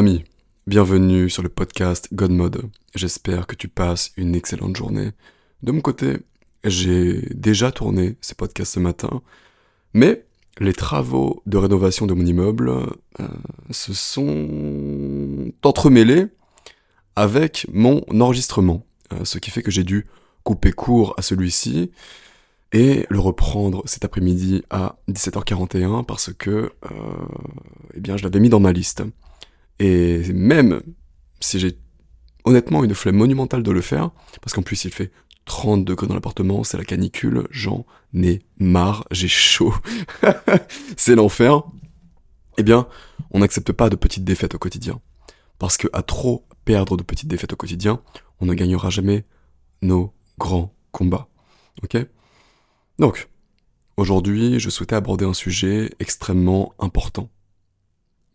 ami, bienvenue sur le podcast God Mode. J'espère que tu passes une excellente journée. De mon côté, j'ai déjà tourné ces podcasts ce matin, mais les travaux de rénovation de mon immeuble euh, se sont entremêlés avec mon enregistrement, euh, ce qui fait que j'ai dû couper court à celui-ci et le reprendre cet après-midi à 17h41 parce que euh, eh bien je l'avais mis dans ma liste. Et même si j'ai honnêtement une flemme monumentale de le faire, parce qu'en plus il fait 30 degrés dans l'appartement, c'est la canicule, j'en ai marre, j'ai chaud, c'est l'enfer. Eh bien, on n'accepte pas de petites défaites au quotidien. Parce que à trop perdre de petites défaites au quotidien, on ne gagnera jamais nos grands combats. Ok? Donc, aujourd'hui, je souhaitais aborder un sujet extrêmement important.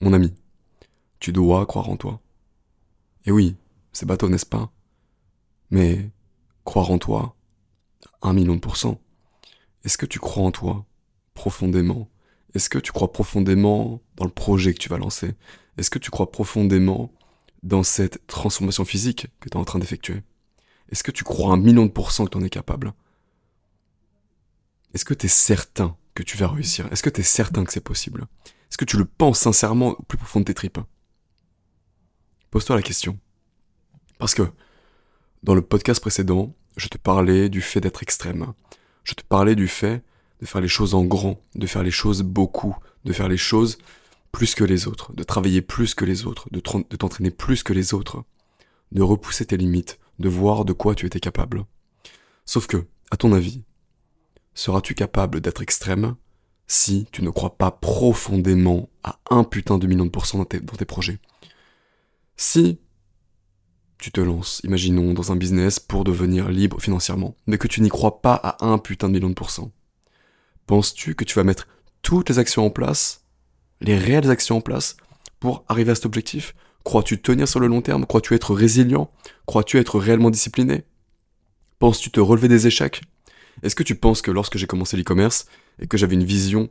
Mon ami, tu dois croire en toi. Et oui, c'est bateau, n'est-ce pas Mais croire en toi, un million de pourcents. Est-ce que tu crois en toi profondément Est-ce que tu crois profondément dans le projet que tu vas lancer Est-ce que tu crois profondément dans cette transformation physique que tu es en train d'effectuer Est-ce que tu crois un million de pourcents que tu en es capable Est-ce que tu es certain que tu vas réussir Est-ce que tu es certain que c'est possible Est-ce que tu le penses sincèrement au plus profond de tes tripes Pose-toi la question. Parce que dans le podcast précédent, je te parlais du fait d'être extrême. Je te parlais du fait de faire les choses en grand, de faire les choses beaucoup, de faire les choses plus que les autres, de travailler plus que les autres, de t'entraîner plus que les autres, de repousser tes limites, de voir de quoi tu étais capable. Sauf que, à ton avis, seras-tu capable d'être extrême si tu ne crois pas profondément à un putain de million de pourcents dans tes projets? Si tu te lances, imaginons, dans un business pour devenir libre financièrement, mais que tu n'y crois pas à un putain de million de pourcents, penses-tu que tu vas mettre toutes les actions en place, les réelles actions en place, pour arriver à cet objectif? Crois-tu tenir sur le long terme? Crois-tu être résilient? Crois-tu être réellement discipliné? Penses-tu te relever des échecs? Est-ce que tu penses que lorsque j'ai commencé l'e-commerce et que j'avais une vision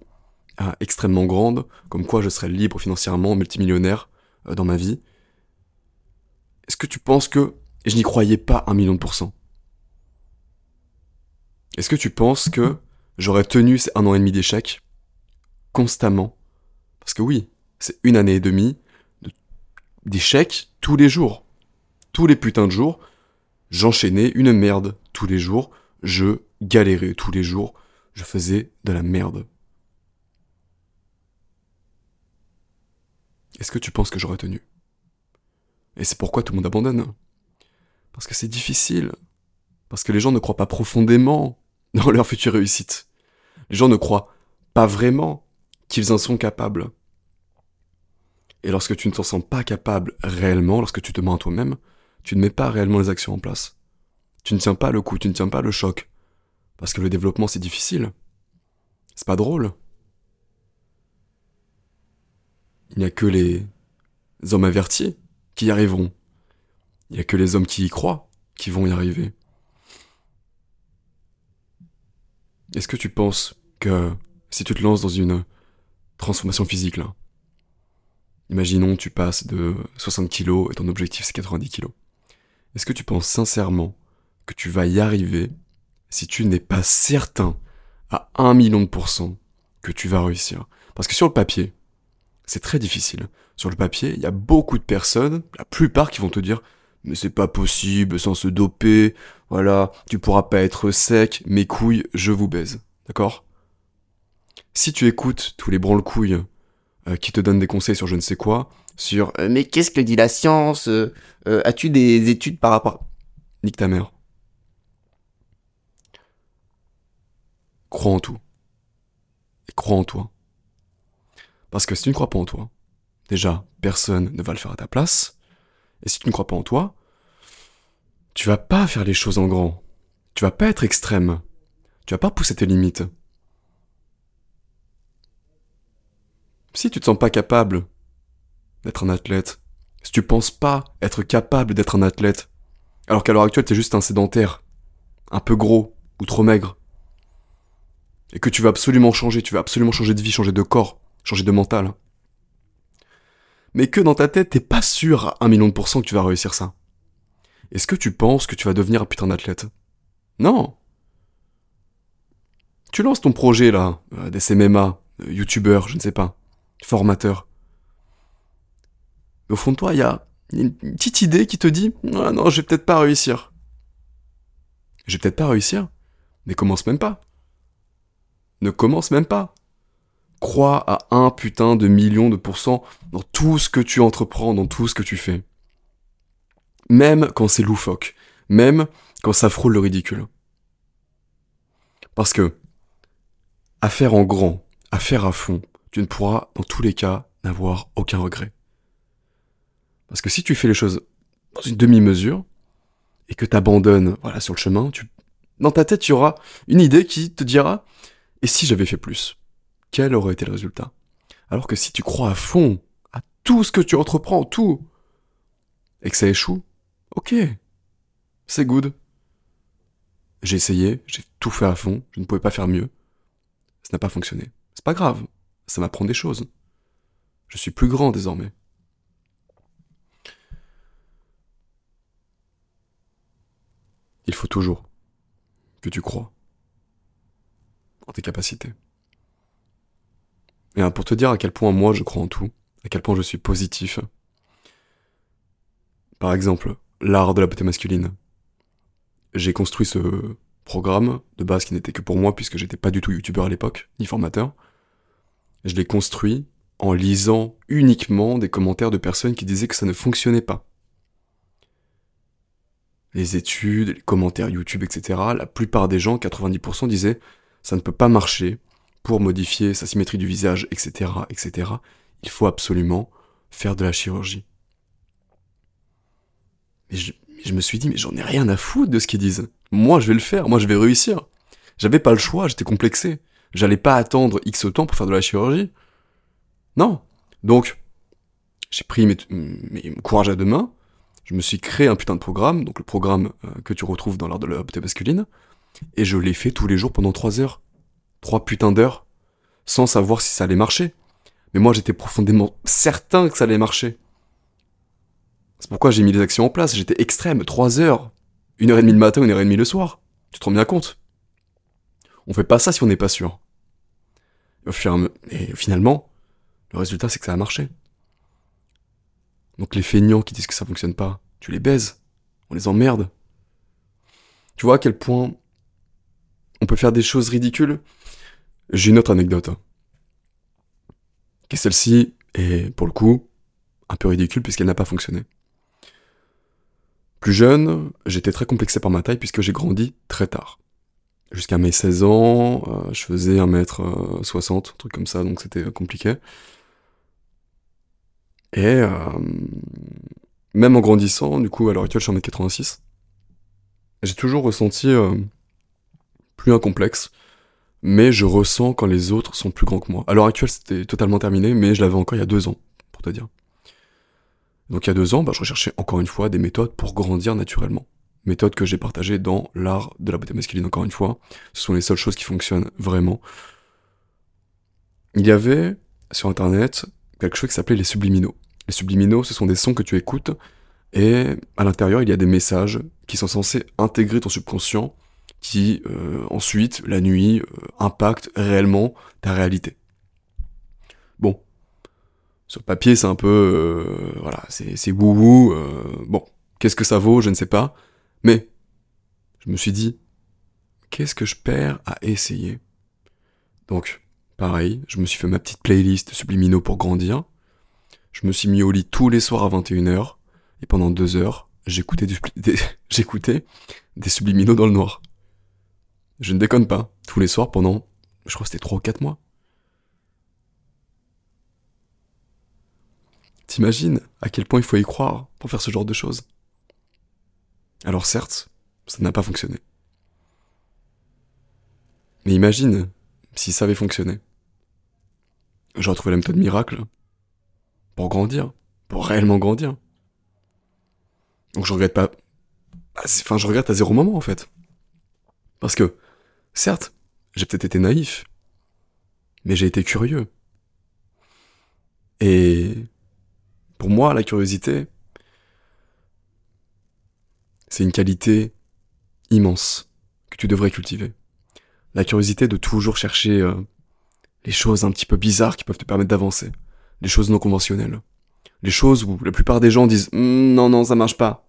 ah, extrêmement grande, comme quoi je serais libre financièrement, multimillionnaire euh, dans ma vie, est-ce que tu penses que je n'y croyais pas un million de pourcents? Est-ce que tu penses que j'aurais tenu un an et demi d'échec constamment? Parce que oui, c'est une année et demie d'échecs tous les jours. Tous les putains de jours, j'enchaînais une merde. Tous les jours, je galérais. Tous les jours, je faisais de la merde. Est-ce que tu penses que j'aurais tenu? Et c'est pourquoi tout le monde abandonne. Parce que c'est difficile. Parce que les gens ne croient pas profondément dans leur future réussite. Les gens ne croient pas vraiment qu'ils en sont capables. Et lorsque tu ne t'en sens pas capable réellement, lorsque tu te mens à toi-même, tu ne mets pas réellement les actions en place. Tu ne tiens pas le coup, tu ne tiens pas le choc. Parce que le développement c'est difficile. C'est pas drôle. Il n'y a que les hommes avertis qui y arriveront. Il n'y a que les hommes qui y croient qui vont y arriver. Est-ce que tu penses que si tu te lances dans une transformation physique là, imaginons tu passes de 60 kg et ton objectif c'est 90 kg, est-ce que tu penses sincèrement que tu vas y arriver si tu n'es pas certain à 1 million de pourcents que tu vas réussir? Parce que sur le papier, c'est très difficile. Sur le papier, il y a beaucoup de personnes, la plupart qui vont te dire mais c'est pas possible sans se doper, voilà, tu pourras pas être sec, mes couilles, je vous baise. D'accord? Si tu écoutes tous les branle-couilles euh, qui te donnent des conseils sur je ne sais quoi, sur euh, mais qu'est-ce que dit la science euh, As-tu des études par rapport Nique ta mère. Crois en tout. Et crois en toi. Parce que si tu ne crois pas en toi, déjà, personne ne va le faire à ta place. Et si tu ne crois pas en toi, tu vas pas faire les choses en grand. Tu vas pas être extrême. Tu vas pas pousser tes limites. Si tu te sens pas capable d'être un athlète, si tu penses pas être capable d'être un athlète, alors qu'à l'heure actuelle t'es juste un sédentaire, un peu gros ou trop maigre, et que tu vas absolument changer, tu vas absolument changer de vie, changer de corps, changer de mental. mais que dans ta tête, t'es pas sûr à un million de pourcents que tu vas réussir ça. Est-ce que tu penses que tu vas devenir un putain d'athlète? Non. Tu lances ton projet là, euh, des CMMA, euh, youtubeur, je ne sais pas, formateur. au fond de toi, il y a une petite idée qui te dit ah non, je vais peut-être pas réussir. Je vais peut-être pas réussir, mais commence même pas. Ne commence même pas. Crois à un putain de million de pourcents dans tout ce que tu entreprends, dans tout ce que tu fais. Même quand c'est loufoque. Même quand ça frôle le ridicule. Parce que, à faire en grand, à faire à fond, tu ne pourras, dans tous les cas, n'avoir aucun regret. Parce que si tu fais les choses dans une demi-mesure, et que tu abandonnes voilà, sur le chemin, tu... dans ta tête, il y aura une idée qui te dira, et si j'avais fait plus? Quel aurait été le résultat? Alors que si tu crois à fond à tout ce que tu entreprends, tout, et que ça échoue, ok, c'est good. J'ai essayé, j'ai tout fait à fond, je ne pouvais pas faire mieux. Ça n'a pas fonctionné. C'est pas grave, ça m'apprend des choses. Je suis plus grand désormais. Il faut toujours que tu crois en tes capacités. Et pour te dire à quel point moi je crois en tout, à quel point je suis positif. Par exemple, l'art de la beauté masculine. J'ai construit ce programme de base qui n'était que pour moi puisque j'étais pas du tout youtubeur à l'époque, ni formateur. Je l'ai construit en lisant uniquement des commentaires de personnes qui disaient que ça ne fonctionnait pas. Les études, les commentaires YouTube, etc. La plupart des gens, 90%, disaient ça ne peut pas marcher pour modifier sa symétrie du visage, etc., etc. Il faut absolument faire de la chirurgie. Mais je, me suis dit, mais j'en ai rien à foutre de ce qu'ils disent. Moi, je vais le faire, moi, je vais réussir. J'avais pas le choix, j'étais complexé. J'allais pas attendre X temps pour faire de la chirurgie. Non. Donc, j'ai pris mes, mes, courage à deux mains, je me suis créé un putain de programme, donc le programme euh, que tu retrouves dans l'art de la beauté masculine, et je l'ai fait tous les jours pendant trois heures. Trois putains d'heures, sans savoir si ça allait marcher. Mais moi, j'étais profondément certain que ça allait marcher. C'est pourquoi j'ai mis les actions en place. J'étais extrême. Trois heures. Une heure et demie le matin, une heure et demie le soir. Tu te rends bien compte? On fait pas ça si on n'est pas sûr. Et, finalement, le résultat, c'est que ça a marché. Donc les feignants qui disent que ça fonctionne pas, tu les baises. On les emmerde. Tu vois à quel point on peut faire des choses ridicules? J'ai une autre anecdote. Hein. Qui celle-ci est, pour le coup, un peu ridicule puisqu'elle n'a pas fonctionné. Plus jeune, j'étais très complexé par ma taille puisque j'ai grandi très tard. Jusqu'à mes 16 ans, euh, je faisais 1m60, un truc comme ça, donc c'était compliqué. Et euh, même en grandissant, du coup, à l'heure actuelle, je suis 1m86. J'ai toujours ressenti euh, plus un complexe, mais je ressens quand les autres sont plus grands que moi. À l'heure actuelle, c'était totalement terminé, mais je l'avais encore il y a deux ans, pour te dire. Donc il y a deux ans, bah, je recherchais encore une fois des méthodes pour grandir naturellement. Méthodes que j'ai partagées dans l'art de la beauté masculine, encore une fois. Ce sont les seules choses qui fonctionnent vraiment. Il y avait sur internet quelque chose qui s'appelait les subliminaux. Les subliminaux, ce sont des sons que tu écoutes et à l'intérieur, il y a des messages qui sont censés intégrer ton subconscient qui euh, ensuite, la nuit, euh, impactent réellement ta réalité. Bon, sur le papier, c'est un peu, euh, voilà, c'est wouhou. Euh, bon, qu'est-ce que ça vaut, je ne sais pas. Mais je me suis dit, qu'est-ce que je perds à essayer? Donc, pareil, je me suis fait ma petite playlist subliminaux pour grandir. Je me suis mis au lit tous les soirs à 21h et pendant deux heures, j'écoutais des, des subliminaux dans le noir. Je ne déconne pas. Tous les soirs pendant, je crois que c'était trois ou quatre mois. T'imagines à quel point il faut y croire pour faire ce genre de choses Alors certes, ça n'a pas fonctionné. Mais imagine si ça avait fonctionné. J'aurais trouvé la méthode miracle pour grandir, pour réellement grandir. Donc je regrette pas. Enfin, je regrette à zéro moment en fait. Parce que, certes, j'ai peut-être été naïf, mais j'ai été curieux. Et Pour moi, la curiosité, c'est une qualité immense que tu devrais cultiver. La curiosité de toujours chercher euh, les choses un petit peu bizarres qui peuvent te permettre d'avancer, les choses non conventionnelles, les choses où la plupart des gens disent hum, non non ça marche pas,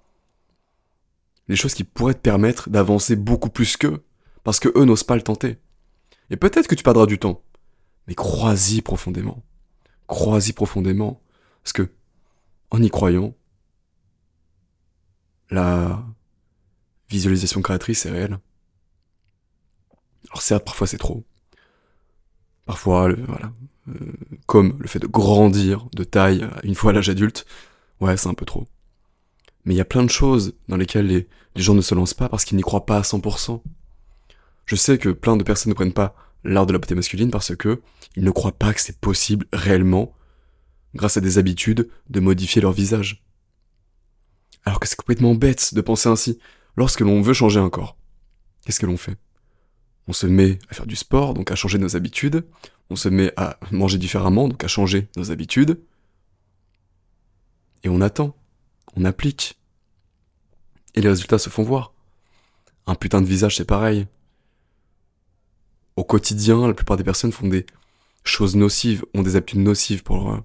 les choses qui pourraient te permettre d'avancer beaucoup plus qu'eux, parce que eux n'osent pas le tenter. Et peut-être que tu perdras du temps, mais crois-y profondément, crois-y profondément, parce que en y croyant, la visualisation créatrice est réelle. Alors certes, parfois c'est trop. Parfois, voilà, euh, comme le fait de grandir de taille une fois à l'âge adulte, ouais, c'est un peu trop. Mais il y a plein de choses dans lesquelles les, les gens ne se lancent pas parce qu'ils n'y croient pas à 100%. Je sais que plein de personnes ne prennent pas l'art de la beauté masculine parce que ils ne croient pas que c'est possible réellement, grâce à des habitudes, de modifier leur visage. Alors que c'est complètement bête de penser ainsi. Lorsque l'on veut changer un corps, qu'est-ce que l'on fait? On se met à faire du sport, donc à changer nos habitudes. On se met à manger différemment, donc à changer nos habitudes. Et on attend. On applique. Et les résultats se font voir. Un putain de visage, c'est pareil. Au quotidien, la plupart des personnes font des choses nocives, ont des habitudes nocives pour euh,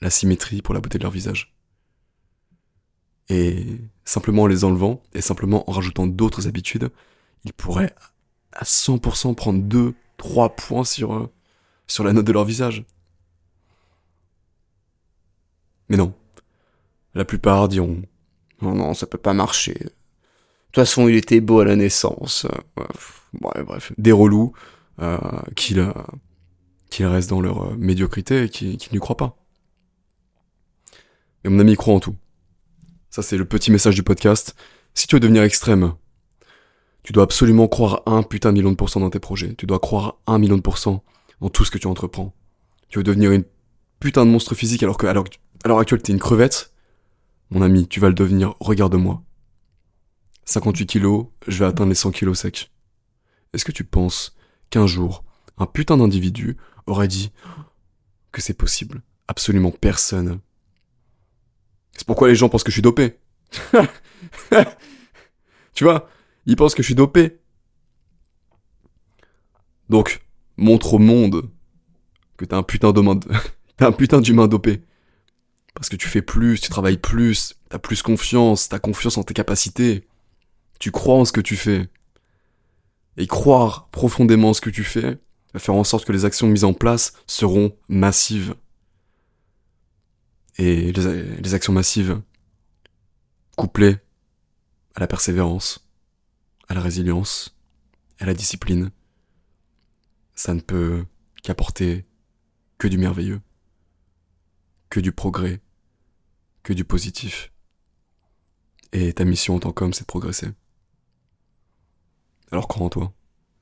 la symétrie, pour la beauté de leur visage. Et simplement en les enlevant, et simplement en rajoutant d'autres habitudes, ils pourraient à 100% prendre 2, 3 points sur, euh, sur la note de leur visage. Mais non. La plupart diront Non, non, ça peut pas marcher. Toute façon, il était beau à la naissance. Ouais, bref, des relous euh, qu'ils restent dans leur euh, médiocrité et qui, qui n'y croient pas. Mais mon ami croit en tout. Ça, c'est le petit message du podcast. Si tu veux devenir extrême, tu dois absolument croire un putain de million de pourcents dans tes projets. Tu dois croire un million de pourcents dans tout ce que tu entreprends. Tu veux devenir une putain de monstre physique alors que, alors, à l'heure actuelle, t'es une crevette? Mon ami, tu vas le devenir, regarde-moi. 58 kilos, je vais atteindre les 100 kilos secs. Est-ce que tu penses qu'un jour, un putain d'individu aurait dit que c'est possible? Absolument personne. C'est pourquoi les gens pensent que je suis dopé. tu vois, ils pensent que je suis dopé. Donc, montre au monde que t'es un putain d'humain, un putain d'humain dopé. Parce que tu fais plus, tu travailles plus, t'as plus confiance, t'as confiance en tes capacités. Tu crois en ce que tu fais. Et croire profondément en ce que tu fais va faire en sorte que les actions mises en place seront massives. Et les, actions massives, couplées à la persévérance, à la résilience, à la discipline, ça ne peut qu'apporter que du merveilleux, que du progrès, que du positif. Et ta mission en tant qu'homme, c'est de progresser. Alors crois en toi.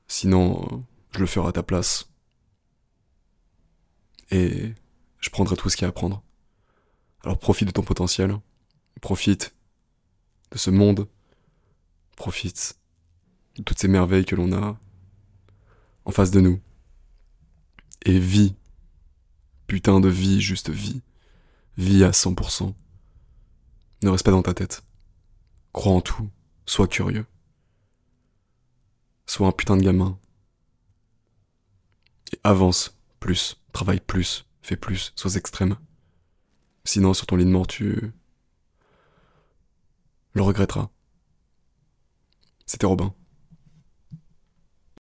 Sinon, je le ferai à ta place. Et je prendrai tout ce qu'il y a à prendre. Alors profite de ton potentiel. Profite de ce monde. Profite de toutes ces merveilles que l'on a en face de nous. Et vis. Putain de vie, juste vie. Vis à 100%. Ne reste pas dans ta tête. Crois en tout. Sois curieux. Sois un putain de gamin. Et avance plus, travaille plus, fais plus, sois extrême. Sinon, sur ton lit de mort, tu le regretteras. C'était Robin.